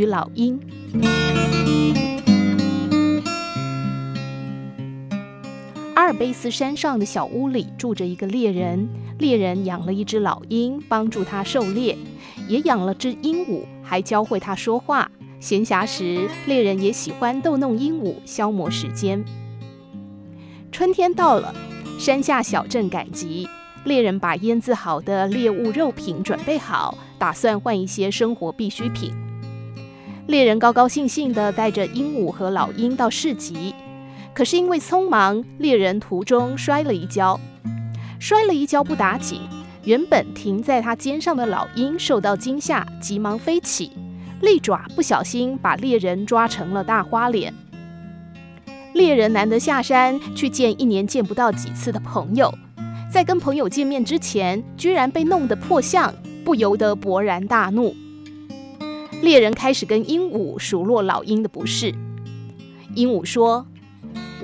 与老鹰。阿尔卑斯山上的小屋里住着一个猎人，猎人养了一只老鹰，帮助他狩猎，也养了只鹦鹉，还教会他说话。闲暇时，猎人也喜欢逗弄鹦鹉，消磨时间。春天到了，山下小镇赶集，猎人把腌制好的猎物肉品准备好，打算换一些生活必需品。猎人高高兴兴地带着鹦鹉和老鹰到市集，可是因为匆忙，猎人途中摔了一跤。摔了一跤不打紧，原本停在他肩上的老鹰受到惊吓，急忙飞起。利爪不小心把猎人抓成了大花脸。猎人难得下山去见一年见不到几次的朋友，在跟朋友见面之前，居然被弄得破相，不由得勃然大怒。猎人开始跟鹦鹉数落老鹰的不是。鹦鹉说：“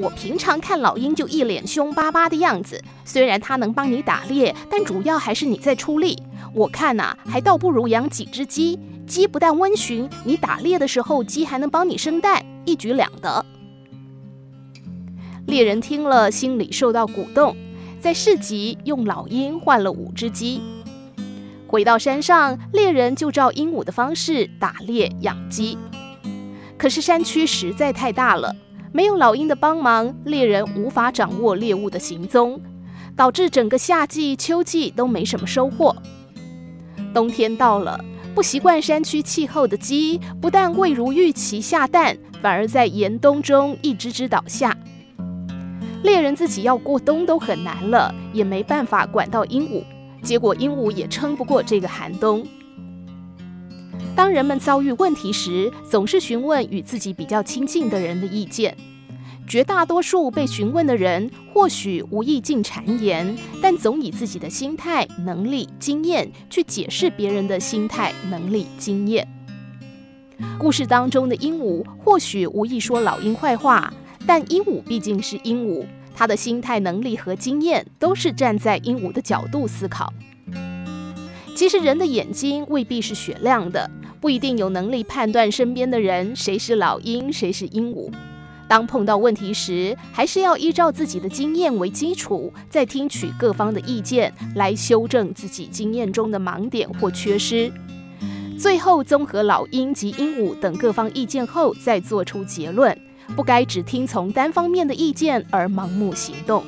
我平常看老鹰就一脸凶巴巴的样子，虽然它能帮你打猎，但主要还是你在出力。我看呐，还倒不如养几只鸡。”鸡不但温驯，你打猎的时候，鸡还能帮你生蛋，一举两得。猎人听了，心里受到鼓动，在市集用老鹰换了五只鸡。回到山上，猎人就照鹦鹉的方式打猎养鸡。可是山区实在太大了，没有老鹰的帮忙，猎人无法掌握猎物的行踪，导致整个夏季、秋季都没什么收获。冬天到了。不习惯山区气候的鸡，不但未如预期下蛋，反而在严冬中一只只倒下。猎人自己要过冬都很难了，也没办法管到鹦鹉，结果鹦鹉也撑不过这个寒冬。当人们遭遇问题时，总是询问与自己比较亲近的人的意见。绝大多数被询问的人，或许无意尽谗言，但总以自己的心态、能力、经验去解释别人的心态、能力、经验。故事当中的鹦鹉或许无意说老鹰坏话，但鹦鹉毕竟是鹦鹉，他的心态、能力和经验都是站在鹦鹉的角度思考。其实人的眼睛未必是雪亮的，不一定有能力判断身边的人谁是老鹰，谁是鹦鹉。当碰到问题时，还是要依照自己的经验为基础，再听取各方的意见，来修正自己经验中的盲点或缺失。最后，综合老鹰及鹦鹉等各方意见后，再做出结论。不该只听从单方面的意见而盲目行动。